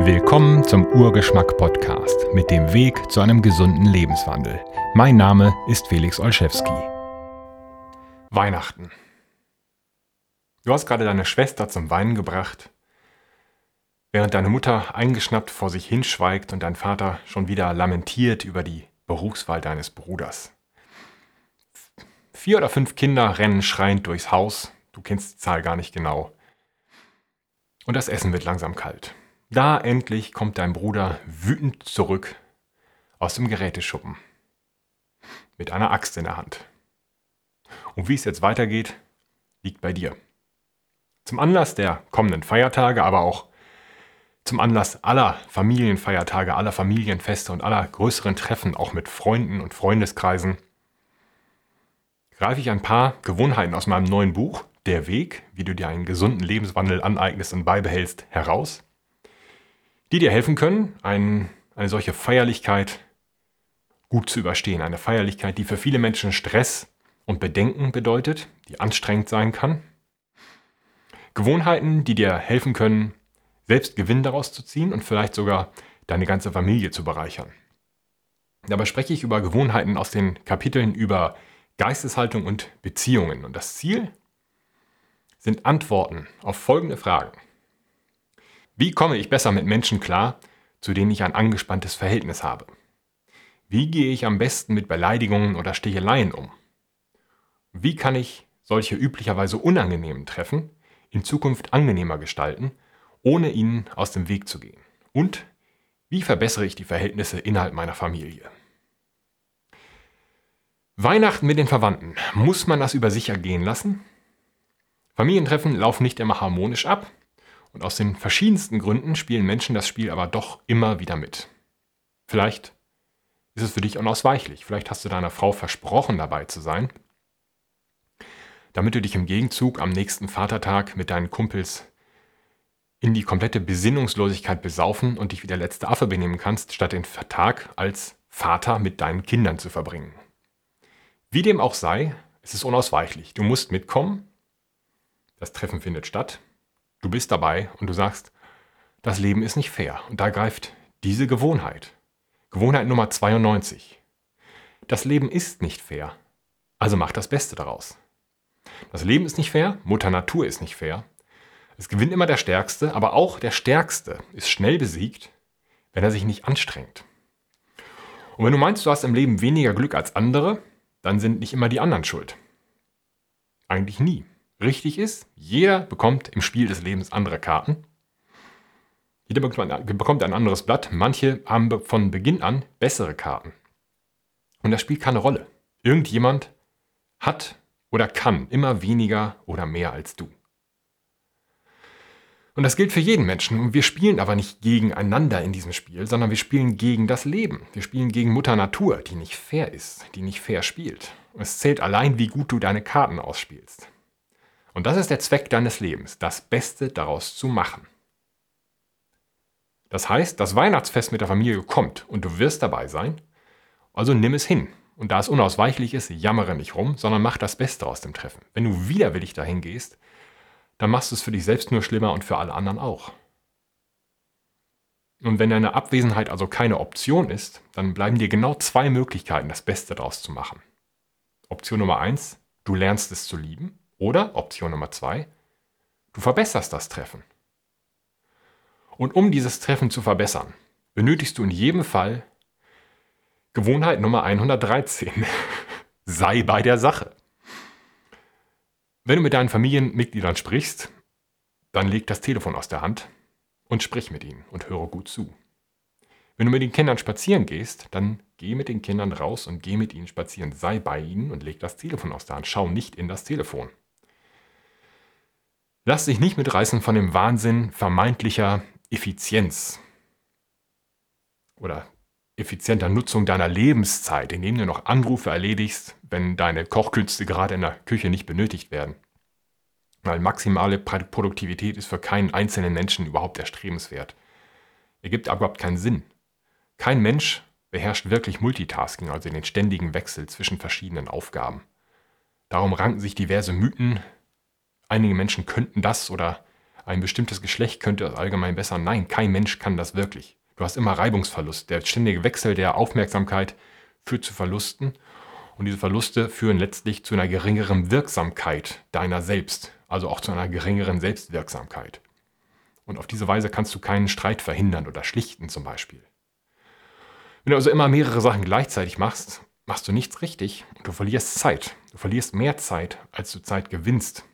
Willkommen zum Urgeschmack Podcast mit dem Weg zu einem gesunden Lebenswandel. Mein Name ist Felix Olszewski. Weihnachten. Du hast gerade deine Schwester zum Weinen gebracht, während deine Mutter eingeschnappt vor sich hinschweigt und dein Vater schon wieder lamentiert über die Berufswahl deines Bruders. Vier oder fünf Kinder rennen schreiend durchs Haus, du kennst die Zahl gar nicht genau. Und das Essen wird langsam kalt. Da endlich kommt dein Bruder wütend zurück aus dem Geräteschuppen mit einer Axt in der Hand. Und wie es jetzt weitergeht, liegt bei dir. Zum Anlass der kommenden Feiertage, aber auch zum Anlass aller Familienfeiertage, aller Familienfeste und aller größeren Treffen, auch mit Freunden und Freundeskreisen, greife ich ein paar Gewohnheiten aus meinem neuen Buch, Der Weg, wie du dir einen gesunden Lebenswandel aneignest und beibehältst, heraus die dir helfen können, ein, eine solche Feierlichkeit gut zu überstehen. Eine Feierlichkeit, die für viele Menschen Stress und Bedenken bedeutet, die anstrengend sein kann. Gewohnheiten, die dir helfen können, selbst Gewinn daraus zu ziehen und vielleicht sogar deine ganze Familie zu bereichern. Dabei spreche ich über Gewohnheiten aus den Kapiteln über Geisteshaltung und Beziehungen. Und das Ziel sind Antworten auf folgende Fragen. Wie komme ich besser mit Menschen klar, zu denen ich ein angespanntes Verhältnis habe? Wie gehe ich am besten mit Beleidigungen oder Sticheleien um? Wie kann ich solche üblicherweise unangenehmen Treffen in Zukunft angenehmer gestalten, ohne ihnen aus dem Weg zu gehen? Und wie verbessere ich die Verhältnisse innerhalb meiner Familie? Weihnachten mit den Verwandten. Muss man das über sich ergehen lassen? Familientreffen laufen nicht immer harmonisch ab und aus den verschiedensten Gründen spielen Menschen das Spiel aber doch immer wieder mit. Vielleicht ist es für dich unausweichlich. Vielleicht hast du deiner Frau versprochen, dabei zu sein, damit du dich im Gegenzug am nächsten Vatertag mit deinen Kumpels in die komplette Besinnungslosigkeit besaufen und dich wie der letzte Affe benehmen kannst, statt den Tag als Vater mit deinen Kindern zu verbringen. Wie dem auch sei, es ist unausweichlich. Du musst mitkommen. Das Treffen findet statt. Du bist dabei und du sagst, das Leben ist nicht fair. Und da greift diese Gewohnheit. Gewohnheit Nummer 92. Das Leben ist nicht fair. Also mach das Beste daraus. Das Leben ist nicht fair, Mutter Natur ist nicht fair. Es gewinnt immer der Stärkste, aber auch der Stärkste ist schnell besiegt, wenn er sich nicht anstrengt. Und wenn du meinst, du hast im Leben weniger Glück als andere, dann sind nicht immer die anderen schuld. Eigentlich nie richtig ist. Jeder bekommt im Spiel des Lebens andere Karten. Jeder bekommt ein anderes Blatt. Manche haben von Beginn an bessere Karten. Und das spielt keine Rolle. Irgendjemand hat oder kann immer weniger oder mehr als du. Und das gilt für jeden Menschen. Und wir spielen aber nicht gegeneinander in diesem Spiel, sondern wir spielen gegen das Leben. Wir spielen gegen Mutter Natur, die nicht fair ist, die nicht fair spielt. Es zählt allein, wie gut du deine Karten ausspielst. Und das ist der Zweck deines Lebens, das Beste daraus zu machen. Das heißt, das Weihnachtsfest mit der Familie kommt und du wirst dabei sein, also nimm es hin. Und da es unausweichlich ist, jammere nicht rum, sondern mach das Beste aus dem Treffen. Wenn du widerwillig dahin gehst, dann machst du es für dich selbst nur schlimmer und für alle anderen auch. Und wenn deine Abwesenheit also keine Option ist, dann bleiben dir genau zwei Möglichkeiten, das Beste daraus zu machen. Option Nummer eins, du lernst es zu lieben. Oder Option Nummer zwei, du verbesserst das Treffen. Und um dieses Treffen zu verbessern, benötigst du in jedem Fall Gewohnheit Nummer 113. Sei bei der Sache. Wenn du mit deinen Familienmitgliedern sprichst, dann leg das Telefon aus der Hand und sprich mit ihnen und höre gut zu. Wenn du mit den Kindern spazieren gehst, dann geh mit den Kindern raus und geh mit ihnen spazieren. Sei bei ihnen und leg das Telefon aus der Hand. Schau nicht in das Telefon. Lass dich nicht mitreißen von dem Wahnsinn vermeintlicher Effizienz oder effizienter Nutzung deiner Lebenszeit, indem du noch Anrufe erledigst, wenn deine Kochkünste gerade in der Küche nicht benötigt werden. Weil maximale Produktivität ist für keinen einzelnen Menschen überhaupt erstrebenswert. Ergibt überhaupt keinen Sinn. Kein Mensch beherrscht wirklich Multitasking, also den ständigen Wechsel zwischen verschiedenen Aufgaben. Darum ranken sich diverse Mythen Einige Menschen könnten das oder ein bestimmtes Geschlecht könnte das allgemein besser. Nein, kein Mensch kann das wirklich. Du hast immer Reibungsverlust. Der ständige Wechsel der Aufmerksamkeit führt zu Verlusten und diese Verluste führen letztlich zu einer geringeren Wirksamkeit deiner selbst, also auch zu einer geringeren Selbstwirksamkeit. Und auf diese Weise kannst du keinen Streit verhindern oder schlichten zum Beispiel. Wenn du also immer mehrere Sachen gleichzeitig machst, machst du nichts richtig und du verlierst Zeit. Du verlierst mehr Zeit, als du Zeit gewinnst.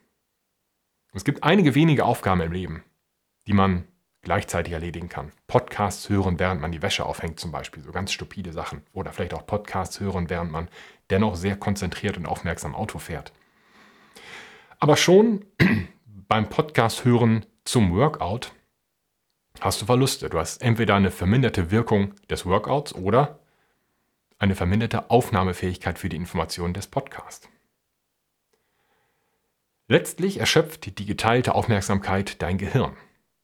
Es gibt einige wenige Aufgaben im Leben, die man gleichzeitig erledigen kann. Podcasts hören, während man die Wäsche aufhängt zum Beispiel, so ganz stupide Sachen. Oder vielleicht auch Podcasts hören, während man dennoch sehr konzentriert und aufmerksam Auto fährt. Aber schon beim Podcast hören zum Workout hast du Verluste. Du hast entweder eine verminderte Wirkung des Workouts oder eine verminderte Aufnahmefähigkeit für die Informationen des Podcasts. Letztlich erschöpft die geteilte Aufmerksamkeit dein Gehirn.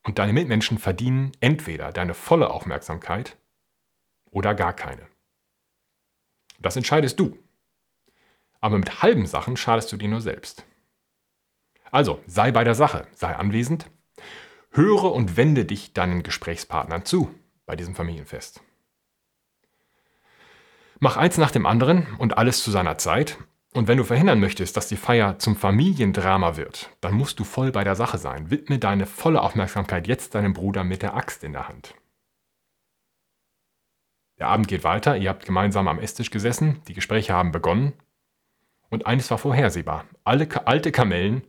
Und deine Mitmenschen verdienen entweder deine volle Aufmerksamkeit oder gar keine. Das entscheidest du. Aber mit halben Sachen schadest du dir nur selbst. Also sei bei der Sache, sei anwesend, höre und wende dich deinen Gesprächspartnern zu bei diesem Familienfest. Mach eins nach dem anderen und alles zu seiner Zeit. Und wenn du verhindern möchtest, dass die Feier zum Familiendrama wird, dann musst du voll bei der Sache sein. Widme deine volle Aufmerksamkeit jetzt deinem Bruder mit der Axt in der Hand. Der Abend geht weiter, ihr habt gemeinsam am Esstisch gesessen, die Gespräche haben begonnen und eines war vorhersehbar. Alle alte Kamellen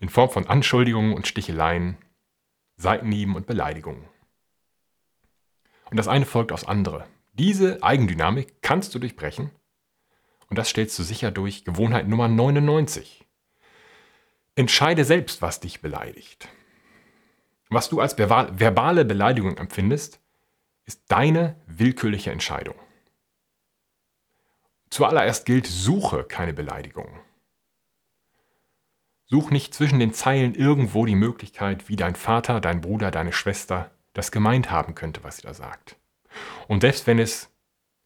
in Form von Anschuldigungen und Sticheleien, Seitenhieben und Beleidigungen. Und das eine folgt aufs andere. Diese Eigendynamik kannst du durchbrechen und das stellst du sicher durch Gewohnheit Nummer 99. Entscheide selbst, was dich beleidigt. Was du als verbale Beleidigung empfindest, ist deine willkürliche Entscheidung. Zuallererst gilt, suche keine Beleidigung. Such nicht zwischen den Zeilen irgendwo die Möglichkeit, wie dein Vater, dein Bruder, deine Schwester das gemeint haben könnte, was sie da sagt. Und selbst wenn es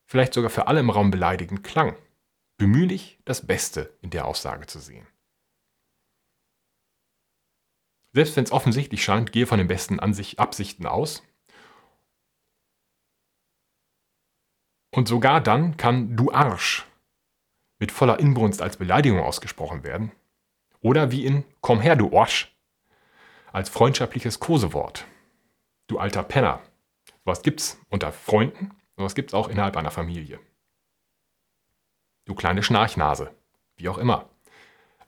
vielleicht sogar für alle im Raum beleidigend klang, bemühe dich, das Beste in der Aussage zu sehen. Selbst wenn es offensichtlich scheint, gehe von den besten Absichten aus Und sogar dann kann du Arsch mit voller Inbrunst als Beleidigung ausgesprochen werden. Oder wie in Komm her, du Orsch als freundschaftliches Kosewort. Du alter Penner. Was gibt's unter Freunden und was gibt's auch innerhalb einer Familie. Du kleine Schnarchnase. Wie auch immer.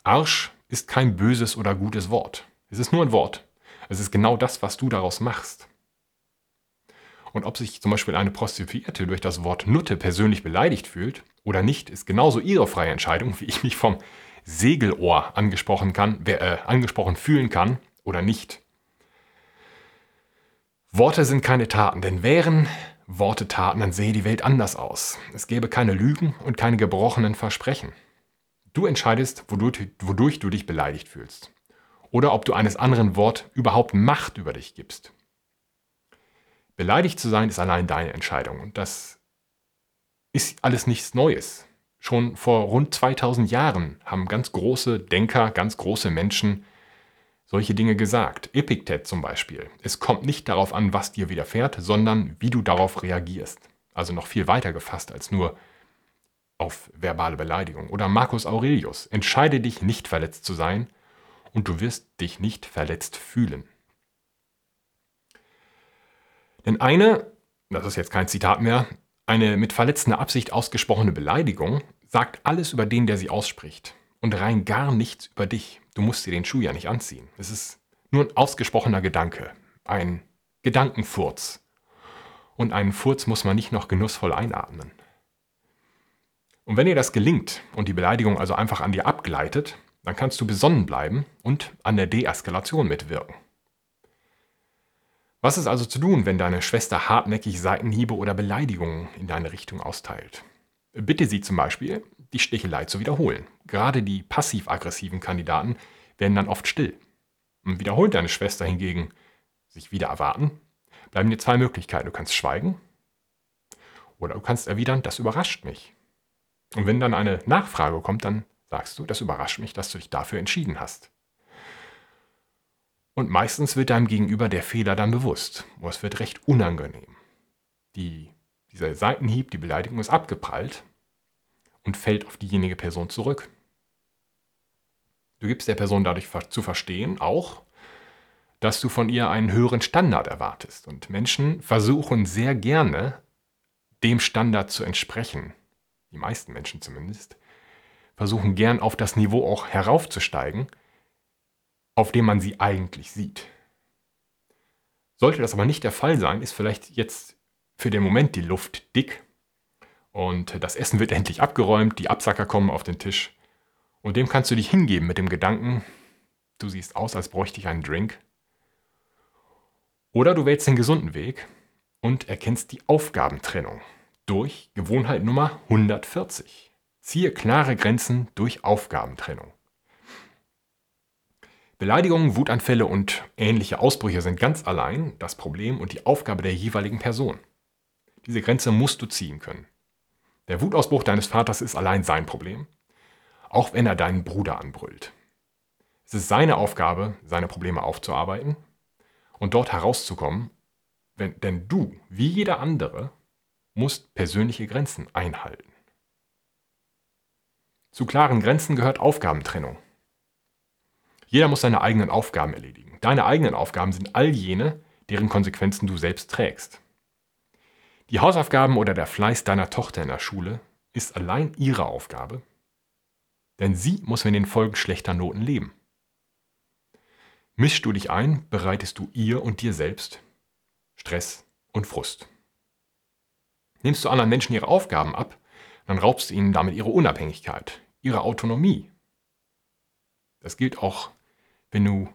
Arsch ist kein böses oder gutes Wort. Es ist nur ein Wort. Es ist genau das, was du daraus machst. Und ob sich zum Beispiel eine Prostituierte durch das Wort Nutte persönlich beleidigt fühlt oder nicht, ist genauso ihre freie Entscheidung, wie ich mich vom Segelohr angesprochen, kann, äh, angesprochen fühlen kann oder nicht. Worte sind keine Taten, denn wären Worte Taten, dann sähe die Welt anders aus. Es gäbe keine Lügen und keine gebrochenen Versprechen. Du entscheidest, wodurch, wodurch du dich beleidigt fühlst. Oder ob du eines anderen Wort überhaupt Macht über dich gibst. Beleidigt zu sein ist allein deine Entscheidung. Und das ist alles nichts Neues. Schon vor rund 2000 Jahren haben ganz große Denker, ganz große Menschen solche Dinge gesagt. Epiktet zum Beispiel. Es kommt nicht darauf an, was dir widerfährt, sondern wie du darauf reagierst. Also noch viel weiter gefasst als nur auf verbale Beleidigung. Oder Marcus Aurelius. Entscheide dich nicht verletzt zu sein und du wirst dich nicht verletzt fühlen. Denn eine, das ist jetzt kein Zitat mehr, eine mit verletzender Absicht ausgesprochene Beleidigung sagt alles über den, der sie ausspricht. Und rein gar nichts über dich. Du musst dir den Schuh ja nicht anziehen. Es ist nur ein ausgesprochener Gedanke. Ein Gedankenfurz. Und einen Furz muss man nicht noch genussvoll einatmen. Und wenn dir das gelingt und die Beleidigung also einfach an dir abgleitet, dann kannst du besonnen bleiben und an der Deeskalation mitwirken. Was ist also zu tun, wenn deine Schwester hartnäckig Seitenhiebe oder Beleidigungen in deine Richtung austeilt? Bitte sie zum Beispiel, die Stichelei zu wiederholen. Gerade die passiv-aggressiven Kandidaten werden dann oft still. Und wiederholt deine Schwester hingegen sich wieder erwarten, bleiben dir zwei Möglichkeiten. Du kannst schweigen oder du kannst erwidern, das überrascht mich. Und wenn dann eine Nachfrage kommt, dann sagst du, das überrascht mich, dass du dich dafür entschieden hast. Und meistens wird deinem Gegenüber der Fehler dann bewusst. Oh, es wird recht unangenehm. Die, dieser Seitenhieb, die Beleidigung ist abgeprallt und fällt auf diejenige Person zurück. Du gibst der Person dadurch zu verstehen, auch, dass du von ihr einen höheren Standard erwartest. Und Menschen versuchen sehr gerne, dem Standard zu entsprechen. Die meisten Menschen zumindest. Versuchen gern auf das Niveau auch heraufzusteigen, auf dem man sie eigentlich sieht. Sollte das aber nicht der Fall sein, ist vielleicht jetzt für den Moment die Luft dick und das Essen wird endlich abgeräumt, die Absacker kommen auf den Tisch und dem kannst du dich hingeben mit dem Gedanken, du siehst aus, als bräuchte ich einen Drink. Oder du wählst den gesunden Weg und erkennst die Aufgabentrennung durch Gewohnheit Nummer 140. Ziehe klare Grenzen durch Aufgabentrennung. Beleidigungen, Wutanfälle und ähnliche Ausbrüche sind ganz allein das Problem und die Aufgabe der jeweiligen Person. Diese Grenze musst du ziehen können. Der Wutausbruch deines Vaters ist allein sein Problem, auch wenn er deinen Bruder anbrüllt. Es ist seine Aufgabe, seine Probleme aufzuarbeiten und dort herauszukommen, wenn, denn du, wie jeder andere, musst persönliche Grenzen einhalten. Zu klaren Grenzen gehört Aufgabentrennung. Jeder muss seine eigenen Aufgaben erledigen. Deine eigenen Aufgaben sind all jene, deren Konsequenzen du selbst trägst. Die Hausaufgaben oder der Fleiß deiner Tochter in der Schule ist allein ihre Aufgabe, denn sie muss mit den Folgen schlechter Noten leben. Mischst du dich ein, bereitest du ihr und dir selbst Stress und Frust. Nimmst du anderen Menschen ihre Aufgaben ab, dann raubst du ihnen damit ihre Unabhängigkeit, ihre Autonomie. Das gilt auch wenn du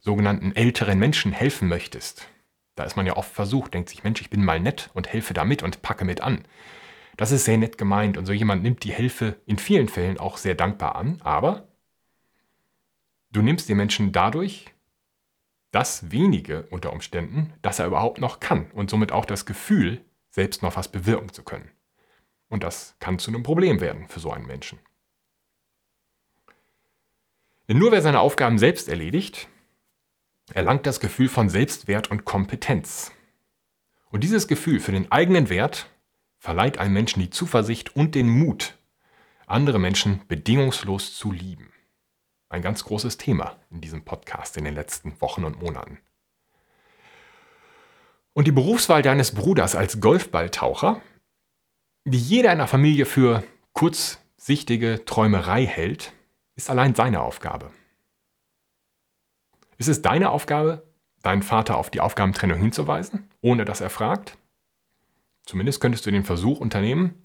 sogenannten älteren Menschen helfen möchtest. Da ist man ja oft versucht, denkt sich, Mensch, ich bin mal nett und helfe da mit und packe mit an. Das ist sehr nett gemeint und so jemand nimmt die Hilfe in vielen Fällen auch sehr dankbar an, aber du nimmst den Menschen dadurch das wenige unter Umständen, dass er überhaupt noch kann und somit auch das Gefühl, selbst noch was bewirken zu können. Und das kann zu einem Problem werden für so einen Menschen. Denn nur wer seine Aufgaben selbst erledigt, erlangt das Gefühl von Selbstwert und Kompetenz. Und dieses Gefühl für den eigenen Wert verleiht einem Menschen die Zuversicht und den Mut, andere Menschen bedingungslos zu lieben. Ein ganz großes Thema in diesem Podcast in den letzten Wochen und Monaten. Und die Berufswahl deines Bruders als Golfballtaucher, die jeder in der Familie für kurzsichtige Träumerei hält, ist allein seine Aufgabe. Ist es deine Aufgabe, deinen Vater auf die Aufgabentrennung hinzuweisen, ohne dass er fragt? Zumindest könntest du den Versuch unternehmen,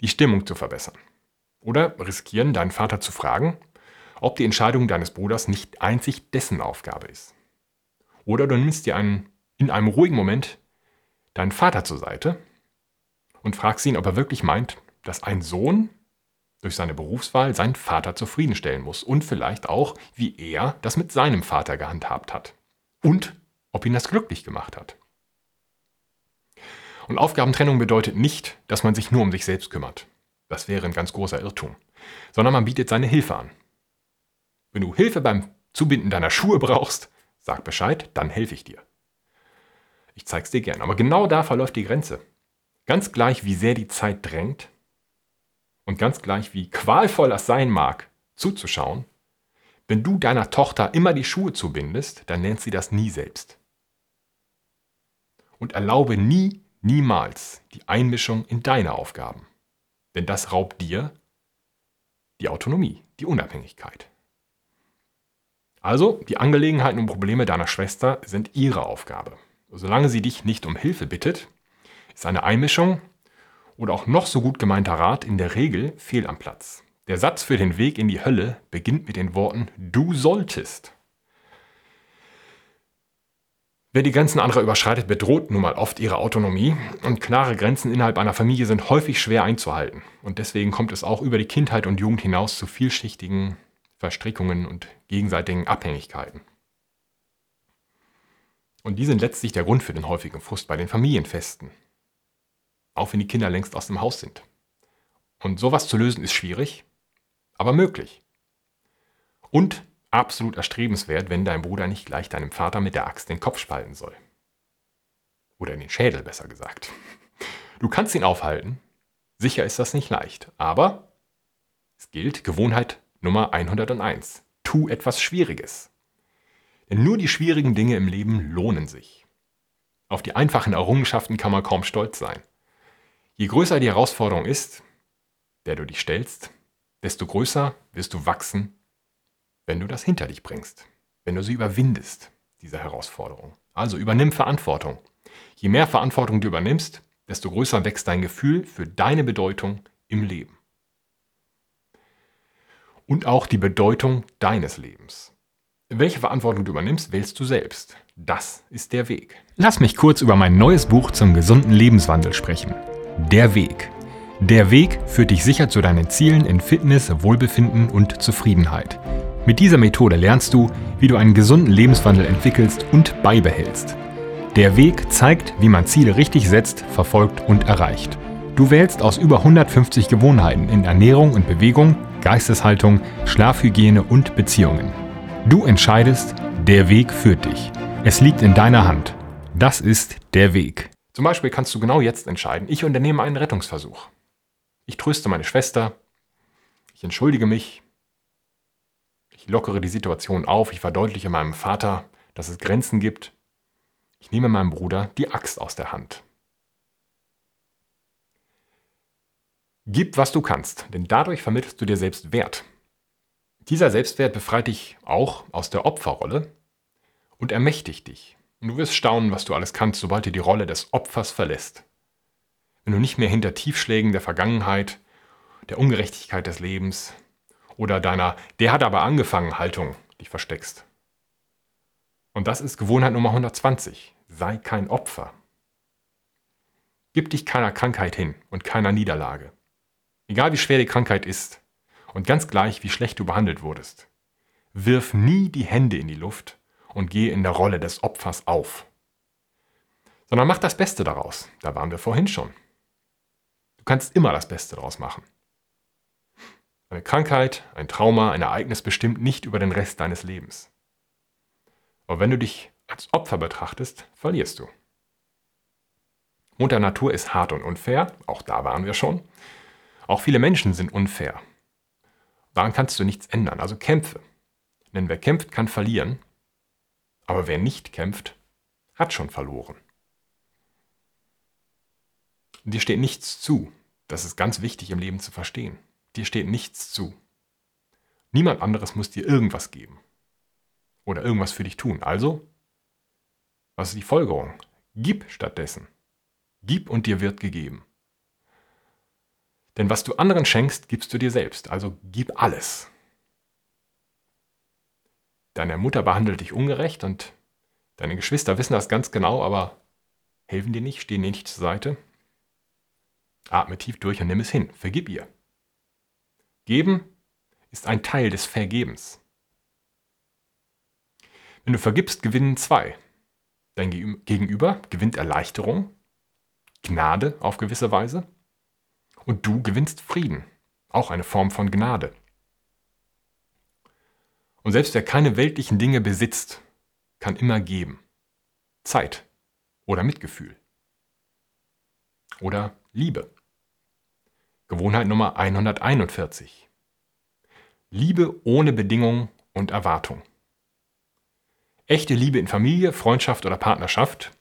die Stimmung zu verbessern. Oder riskieren, deinen Vater zu fragen, ob die Entscheidung deines Bruders nicht einzig dessen Aufgabe ist. Oder du nimmst dir einen, in einem ruhigen Moment deinen Vater zur Seite und fragst ihn, ob er wirklich meint, dass ein Sohn durch seine Berufswahl seinen Vater zufriedenstellen muss und vielleicht auch, wie er das mit seinem Vater gehandhabt hat. Und ob ihn das glücklich gemacht hat. Und Aufgabentrennung bedeutet nicht, dass man sich nur um sich selbst kümmert. Das wäre ein ganz großer Irrtum. Sondern man bietet seine Hilfe an. Wenn du Hilfe beim Zubinden deiner Schuhe brauchst, sag Bescheid, dann helfe ich dir. Ich zeig's dir gern. Aber genau da verläuft die Grenze. Ganz gleich, wie sehr die Zeit drängt, und ganz gleich wie qualvoll das sein mag, zuzuschauen, wenn du deiner Tochter immer die Schuhe zubindest, dann lernt sie das nie selbst. Und erlaube nie, niemals die Einmischung in deine Aufgaben. Denn das raubt dir die Autonomie, die Unabhängigkeit. Also, die Angelegenheiten und Probleme deiner Schwester sind ihre Aufgabe. Solange sie dich nicht um Hilfe bittet, ist eine Einmischung oder auch noch so gut gemeinter Rat in der Regel fehl am Platz. Der Satz für den Weg in die Hölle beginnt mit den Worten Du solltest. Wer die Grenzen anderer überschreitet, bedroht nun mal oft ihre Autonomie und klare Grenzen innerhalb einer Familie sind häufig schwer einzuhalten. Und deswegen kommt es auch über die Kindheit und Jugend hinaus zu vielschichtigen Verstrickungen und gegenseitigen Abhängigkeiten. Und die sind letztlich der Grund für den häufigen Frust bei den Familienfesten auch wenn die Kinder längst aus dem Haus sind. Und sowas zu lösen ist schwierig, aber möglich. Und absolut erstrebenswert, wenn dein Bruder nicht gleich deinem Vater mit der Axt den Kopf spalten soll. Oder in den Schädel, besser gesagt. Du kannst ihn aufhalten. Sicher ist das nicht leicht. Aber es gilt Gewohnheit Nummer 101. Tu etwas Schwieriges. Denn nur die schwierigen Dinge im Leben lohnen sich. Auf die einfachen Errungenschaften kann man kaum stolz sein. Je größer die Herausforderung ist, der du dich stellst, desto größer wirst du wachsen, wenn du das hinter dich bringst, wenn du sie überwindest, diese Herausforderung. Also übernimm Verantwortung. Je mehr Verantwortung du übernimmst, desto größer wächst dein Gefühl für deine Bedeutung im Leben. Und auch die Bedeutung deines Lebens. Welche Verantwortung du übernimmst, wählst du selbst. Das ist der Weg. Lass mich kurz über mein neues Buch zum gesunden Lebenswandel sprechen. Der Weg. Der Weg führt dich sicher zu deinen Zielen in Fitness, Wohlbefinden und Zufriedenheit. Mit dieser Methode lernst du, wie du einen gesunden Lebenswandel entwickelst und beibehältst. Der Weg zeigt, wie man Ziele richtig setzt, verfolgt und erreicht. Du wählst aus über 150 Gewohnheiten in Ernährung und Bewegung, Geisteshaltung, Schlafhygiene und Beziehungen. Du entscheidest, der Weg führt dich. Es liegt in deiner Hand. Das ist der Weg. Zum Beispiel kannst du genau jetzt entscheiden, ich unternehme einen Rettungsversuch. Ich tröste meine Schwester, ich entschuldige mich, ich lockere die Situation auf, ich verdeutliche meinem Vater, dass es Grenzen gibt ich nehme meinem Bruder die Axt aus der Hand. Gib, was du kannst, denn dadurch vermittelst du dir selbst Wert. Dieser Selbstwert befreit dich auch aus der Opferrolle und ermächtigt dich. Und du wirst staunen, was du alles kannst, sobald du die Rolle des Opfers verlässt. Wenn du nicht mehr hinter Tiefschlägen der Vergangenheit, der Ungerechtigkeit des Lebens oder deiner Der hat aber angefangen Haltung dich versteckst. Und das ist Gewohnheit Nummer 120. Sei kein Opfer. Gib dich keiner Krankheit hin und keiner Niederlage. Egal wie schwer die Krankheit ist und ganz gleich wie schlecht du behandelt wurdest. Wirf nie die Hände in die Luft und geh in der Rolle des Opfers auf. Sondern mach das Beste daraus. Da waren wir vorhin schon. Du kannst immer das Beste daraus machen. Eine Krankheit, ein Trauma, ein Ereignis bestimmt nicht über den Rest deines Lebens. Aber wenn du dich als Opfer betrachtest, verlierst du. Mutter Natur ist hart und unfair, auch da waren wir schon. Auch viele Menschen sind unfair. Daran kannst du nichts ändern, also kämpfe. Denn wer kämpft, kann verlieren. Aber wer nicht kämpft, hat schon verloren. Dir steht nichts zu. Das ist ganz wichtig im Leben zu verstehen. Dir steht nichts zu. Niemand anderes muss dir irgendwas geben oder irgendwas für dich tun. Also, was ist die Folgerung? Gib stattdessen. Gib und dir wird gegeben. Denn was du anderen schenkst, gibst du dir selbst. Also gib alles. Deine Mutter behandelt dich ungerecht und deine Geschwister wissen das ganz genau, aber helfen dir nicht, stehen dir nicht zur Seite. Atme tief durch und nimm es hin. Vergib ihr. Geben ist ein Teil des Vergebens. Wenn du vergibst, gewinnen zwei. Dein Gegenüber gewinnt Erleichterung, Gnade auf gewisse Weise. Und du gewinnst Frieden, auch eine Form von Gnade. Und selbst wer keine weltlichen Dinge besitzt, kann immer geben. Zeit oder Mitgefühl oder Liebe. Gewohnheit Nummer 141. Liebe ohne Bedingung und Erwartung. Echte Liebe in Familie, Freundschaft oder Partnerschaft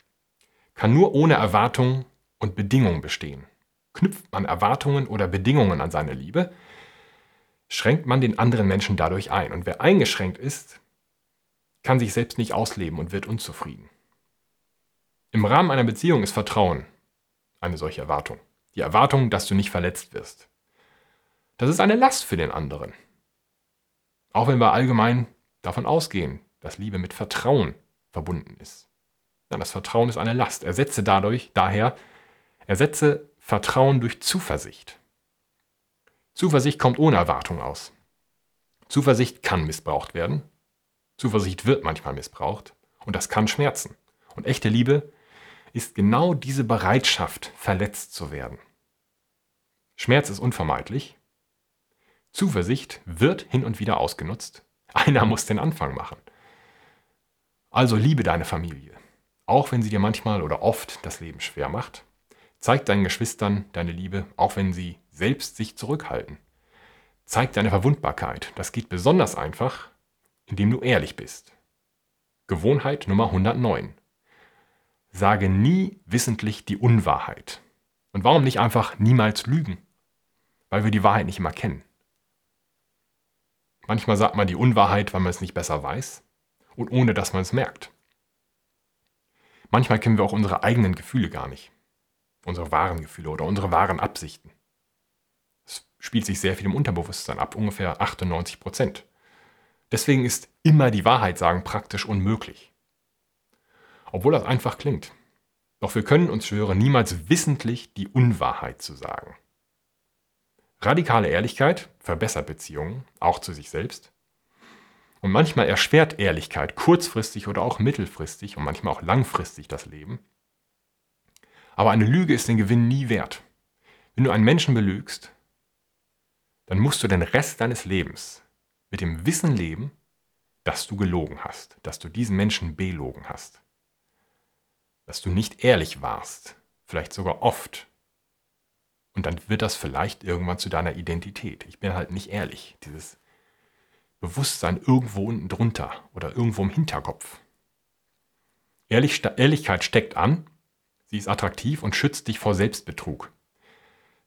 kann nur ohne Erwartungen und Bedingungen bestehen. Knüpft man Erwartungen oder Bedingungen an seine Liebe, schränkt man den anderen Menschen dadurch ein. Und wer eingeschränkt ist, kann sich selbst nicht ausleben und wird unzufrieden. Im Rahmen einer Beziehung ist Vertrauen eine solche Erwartung. Die Erwartung, dass du nicht verletzt wirst. Das ist eine Last für den anderen. Auch wenn wir allgemein davon ausgehen, dass Liebe mit Vertrauen verbunden ist. Ja, das Vertrauen ist eine Last. Ersetze dadurch, daher, ersetze Vertrauen durch Zuversicht. Zuversicht kommt ohne Erwartung aus. Zuversicht kann missbraucht werden. Zuversicht wird manchmal missbraucht und das kann schmerzen. Und echte Liebe ist genau diese Bereitschaft, verletzt zu werden. Schmerz ist unvermeidlich. Zuversicht wird hin und wieder ausgenutzt Einer muss den Anfang machen. Also liebe deine Familie, auch wenn sie dir manchmal oder oft das Leben schwer macht. Zeig deinen Geschwistern deine Liebe, auch wenn sie selbst sich zurückhalten. Zeig deine Verwundbarkeit. Das geht besonders einfach, indem du ehrlich bist. Gewohnheit Nummer 109. Sage nie wissentlich die Unwahrheit. Und warum nicht einfach niemals lügen? Weil wir die Wahrheit nicht immer kennen. Manchmal sagt man die Unwahrheit, weil man es nicht besser weiß und ohne dass man es merkt. Manchmal kennen wir auch unsere eigenen Gefühle gar nicht. Unsere wahren Gefühle oder unsere wahren Absichten. Es spielt sich sehr viel im Unterbewusstsein ab, ungefähr 98 Prozent. Deswegen ist immer die Wahrheit sagen praktisch unmöglich. Obwohl das einfach klingt. Doch wir können uns schwören, niemals wissentlich die Unwahrheit zu sagen. Radikale Ehrlichkeit verbessert Beziehungen, auch zu sich selbst. Und manchmal erschwert Ehrlichkeit kurzfristig oder auch mittelfristig und manchmal auch langfristig das Leben. Aber eine Lüge ist den Gewinn nie wert. Wenn du einen Menschen belügst, dann musst du den Rest deines Lebens mit dem Wissen leben, dass du gelogen hast, dass du diesen Menschen belogen hast, dass du nicht ehrlich warst, vielleicht sogar oft und dann wird das vielleicht irgendwann zu deiner Identität. Ich bin halt nicht ehrlich. Dieses Bewusstsein irgendwo unten drunter oder irgendwo im Hinterkopf. Ehrlich, Ehrlichkeit steckt an, sie ist attraktiv und schützt dich vor Selbstbetrug.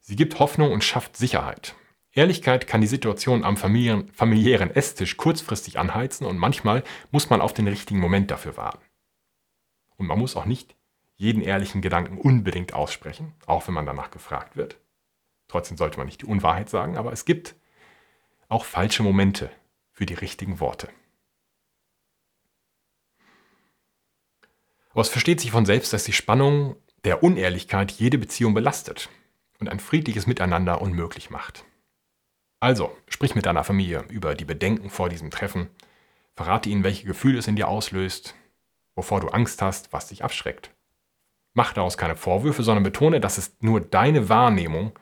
Sie gibt Hoffnung und schafft Sicherheit. Ehrlichkeit kann die Situation am familiären, Esstisch kurzfristig anheizen und manchmal muss man auf den richtigen Moment dafür warten. Und man muss auch nicht jeden ehrlichen Gedanken unbedingt aussprechen, auch wenn man danach gefragt wird. Trotzdem sollte man nicht die Unwahrheit sagen, aber es gibt auch falsche Momente für die richtigen Worte. Aber es versteht sich von selbst, dass die Spannung der Unehrlichkeit jede Beziehung belastet und ein friedliches Miteinander unmöglich macht. Also, sprich mit deiner Familie über die Bedenken vor diesem Treffen, verrate ihnen, welche Gefühle es in dir auslöst, wovor du Angst hast, was dich abschreckt. Mach daraus keine Vorwürfe, sondern betone, dass es nur deine Wahrnehmung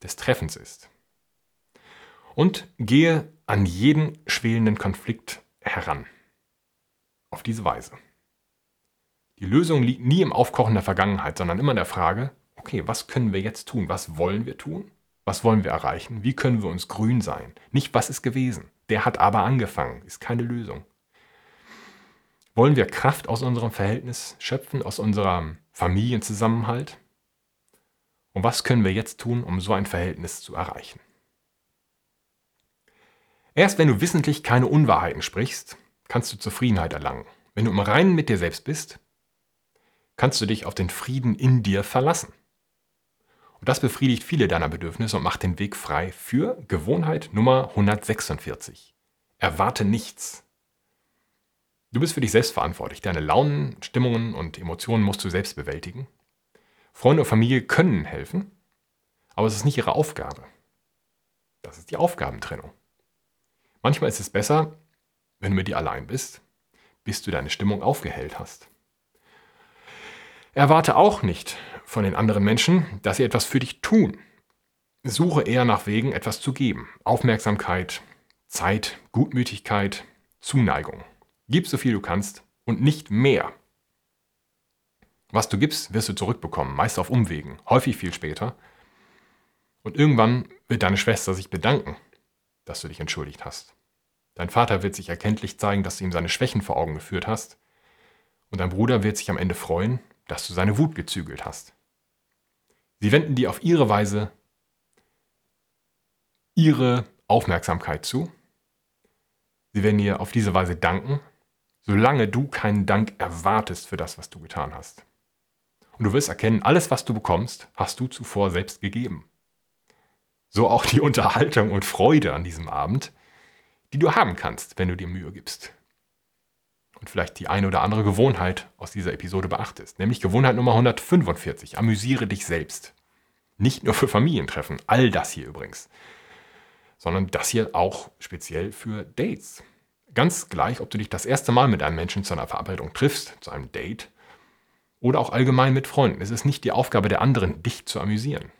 des Treffens ist. Und gehe an jeden schwelenden Konflikt heran. Auf diese Weise. Die Lösung liegt nie im Aufkochen der Vergangenheit, sondern immer in der Frage, okay, was können wir jetzt tun? Was wollen wir tun? Was wollen wir erreichen? Wie können wir uns grün sein? Nicht, was ist gewesen? Der hat aber angefangen, ist keine Lösung. Wollen wir Kraft aus unserem Verhältnis schöpfen, aus unserem Familienzusammenhalt? Und was können wir jetzt tun, um so ein Verhältnis zu erreichen? Erst wenn du wissentlich keine Unwahrheiten sprichst, kannst du Zufriedenheit erlangen. Wenn du im Reinen mit dir selbst bist, kannst du dich auf den Frieden in dir verlassen. Und das befriedigt viele deiner Bedürfnisse und macht den Weg frei für Gewohnheit Nummer 146. Erwarte nichts. Du bist für dich selbst verantwortlich. Deine Launen, Stimmungen und Emotionen musst du selbst bewältigen. Freunde und Familie können helfen, aber es ist nicht ihre Aufgabe. Das ist die Aufgabentrennung. Manchmal ist es besser, wenn du mit dir allein bist, bis du deine Stimmung aufgehellt hast. Erwarte auch nicht von den anderen Menschen, dass sie etwas für dich tun. Suche eher nach Wegen, etwas zu geben. Aufmerksamkeit, Zeit, Gutmütigkeit, Zuneigung. Gib so viel du kannst und nicht mehr. Was du gibst, wirst du zurückbekommen, meist auf Umwegen, häufig viel später. Und irgendwann wird deine Schwester sich bedanken, dass du dich entschuldigt hast. Dein Vater wird sich erkenntlich zeigen, dass du ihm seine Schwächen vor Augen geführt hast. Und dein Bruder wird sich am Ende freuen, dass du seine Wut gezügelt hast. Sie wenden dir auf ihre Weise ihre Aufmerksamkeit zu. Sie werden dir auf diese Weise danken solange du keinen Dank erwartest für das, was du getan hast. Und du wirst erkennen, alles, was du bekommst, hast du zuvor selbst gegeben. So auch die Unterhaltung und Freude an diesem Abend, die du haben kannst, wenn du dir Mühe gibst. Und vielleicht die eine oder andere Gewohnheit aus dieser Episode beachtest. Nämlich Gewohnheit Nummer 145. Amüsiere dich selbst. Nicht nur für Familientreffen, all das hier übrigens, sondern das hier auch speziell für Dates. Ganz gleich, ob du dich das erste Mal mit einem Menschen zu einer Verabredung triffst, zu einem Date, oder auch allgemein mit Freunden. Es ist nicht die Aufgabe der anderen, dich zu amüsieren.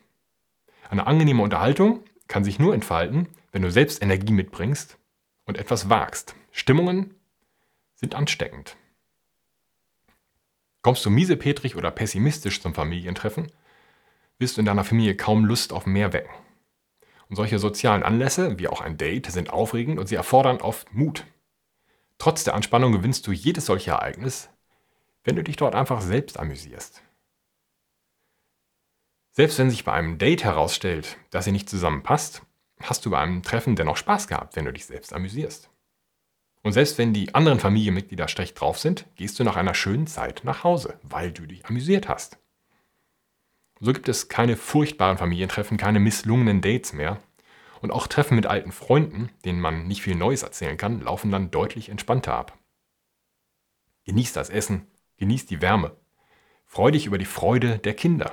Eine angenehme Unterhaltung kann sich nur entfalten, wenn du selbst Energie mitbringst und etwas wagst. Stimmungen sind ansteckend. Kommst du miesepetrig oder pessimistisch zum Familientreffen, wirst du in deiner Familie kaum Lust auf mehr wecken. Und solche sozialen Anlässe, wie auch ein Date, sind aufregend und sie erfordern oft Mut. Trotz der Anspannung gewinnst du jedes solche Ereignis, wenn du dich dort einfach selbst amüsierst. Selbst wenn sich bei einem Date herausstellt, dass ihr nicht zusammenpasst, hast du bei einem Treffen dennoch Spaß gehabt, wenn du dich selbst amüsierst. Und selbst wenn die anderen Familienmitglieder schlecht drauf sind, gehst du nach einer schönen Zeit nach Hause, weil du dich amüsiert hast. So gibt es keine furchtbaren Familientreffen, keine misslungenen Dates mehr. Und auch Treffen mit alten Freunden, denen man nicht viel Neues erzählen kann, laufen dann deutlich entspannter ab. Genieß das Essen, genieß die Wärme. Freu dich über die Freude der Kinder.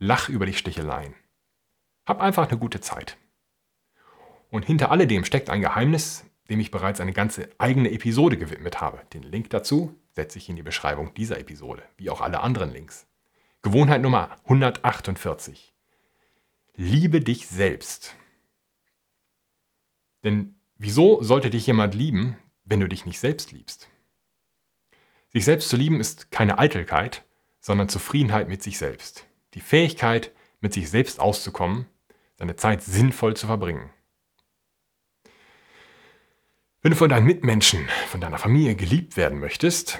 Lach über die Sticheleien. Hab einfach eine gute Zeit. Und hinter alledem steckt ein Geheimnis, dem ich bereits eine ganze eigene Episode gewidmet habe. Den Link dazu setze ich in die Beschreibung dieser Episode, wie auch alle anderen Links. Gewohnheit Nummer 148. Liebe dich selbst. Denn wieso sollte dich jemand lieben, wenn du dich nicht selbst liebst? Sich selbst zu lieben ist keine Eitelkeit, sondern Zufriedenheit mit sich selbst. Die Fähigkeit, mit sich selbst auszukommen, seine Zeit sinnvoll zu verbringen. Wenn du von deinen Mitmenschen, von deiner Familie geliebt werden möchtest,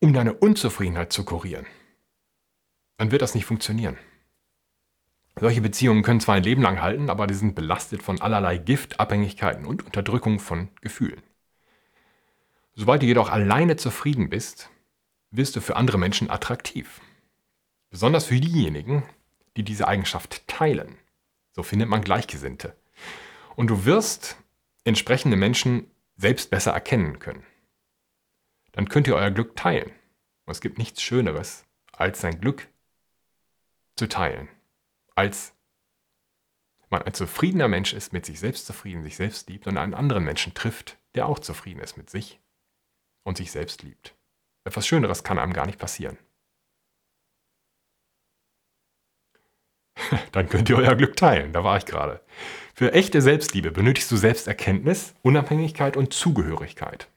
um deine Unzufriedenheit zu kurieren, dann wird das nicht funktionieren. Solche Beziehungen können zwar ein Leben lang halten, aber die sind belastet von allerlei Gift, Abhängigkeiten und Unterdrückung von Gefühlen. Sobald du jedoch alleine zufrieden bist, wirst du für andere Menschen attraktiv. Besonders für diejenigen, die diese Eigenschaft teilen. So findet man Gleichgesinnte. Und du wirst entsprechende Menschen selbst besser erkennen können. Dann könnt ihr euer Glück teilen. Und es gibt nichts Schöneres, als sein Glück zu teilen. Als man ein zufriedener Mensch ist, mit sich selbst zufrieden, sich selbst liebt und einen anderen Menschen trifft, der auch zufrieden ist mit sich und sich selbst liebt. Etwas Schöneres kann einem gar nicht passieren. Dann könnt ihr euer Glück teilen, da war ich gerade. Für echte Selbstliebe benötigst du Selbsterkenntnis, Unabhängigkeit und Zugehörigkeit.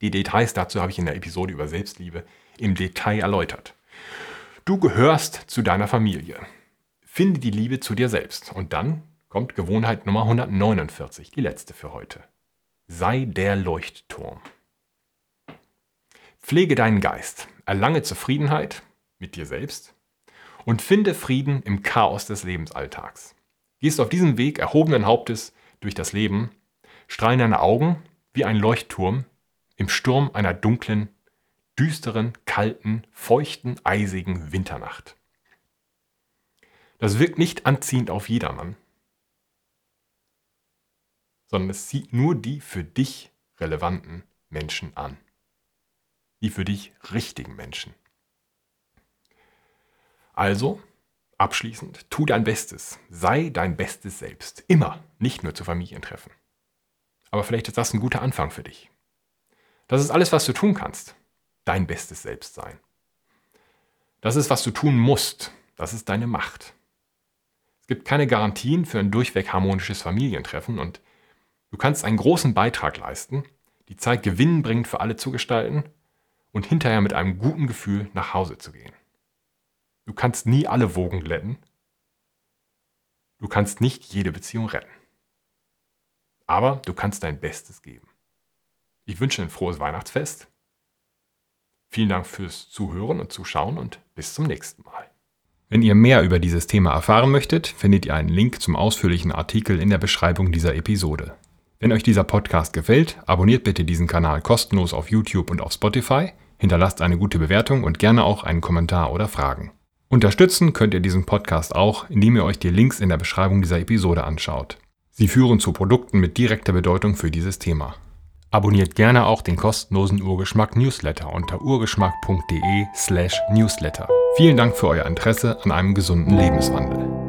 Die Details dazu habe ich in der Episode über Selbstliebe im Detail erläutert. Du gehörst zu deiner Familie. Finde die Liebe zu dir selbst. Und dann kommt Gewohnheit Nummer 149, die letzte für heute. Sei der Leuchtturm. Pflege deinen Geist, erlange Zufriedenheit mit dir selbst und finde Frieden im Chaos des Lebensalltags. Gehst auf diesem Weg erhobenen Hauptes durch das Leben, strahlen deine Augen wie ein Leuchtturm im Sturm einer dunklen, düsteren, kalten, feuchten, eisigen Winternacht. Das wirkt nicht anziehend auf jedermann, sondern es zieht nur die für dich relevanten Menschen an. Die für dich richtigen Menschen. Also Abschließend, tu dein Bestes. Sei dein Bestes selbst. Immer. Nicht nur zu Familientreffen. Aber vielleicht ist das ein guter Anfang für dich. Das ist alles, was du tun kannst. Dein bestes Selbst sein. Das ist, was du tun musst. Das ist deine Macht. Es gibt keine Garantien für ein durchweg harmonisches Familientreffen und du kannst einen großen Beitrag leisten, die Zeit gewinnbringend für alle zu gestalten und hinterher mit einem guten Gefühl nach Hause zu gehen. Du kannst nie alle Wogen glätten. Du kannst nicht jede Beziehung retten. Aber du kannst dein Bestes geben. Ich wünsche ein frohes Weihnachtsfest. Vielen Dank fürs Zuhören und Zuschauen und bis zum nächsten Mal. Wenn ihr mehr über dieses Thema erfahren möchtet, findet ihr einen Link zum ausführlichen Artikel in der Beschreibung dieser Episode. Wenn euch dieser Podcast gefällt, abonniert bitte diesen Kanal kostenlos auf YouTube und auf Spotify, hinterlasst eine gute Bewertung und gerne auch einen Kommentar oder Fragen. Unterstützen könnt ihr diesen Podcast auch, indem ihr euch die Links in der Beschreibung dieser Episode anschaut. Sie führen zu Produkten mit direkter Bedeutung für dieses Thema. Abonniert gerne auch den kostenlosen Urgeschmack Newsletter unter urgeschmack.de/newsletter. Vielen Dank für euer Interesse an einem gesunden Lebenswandel.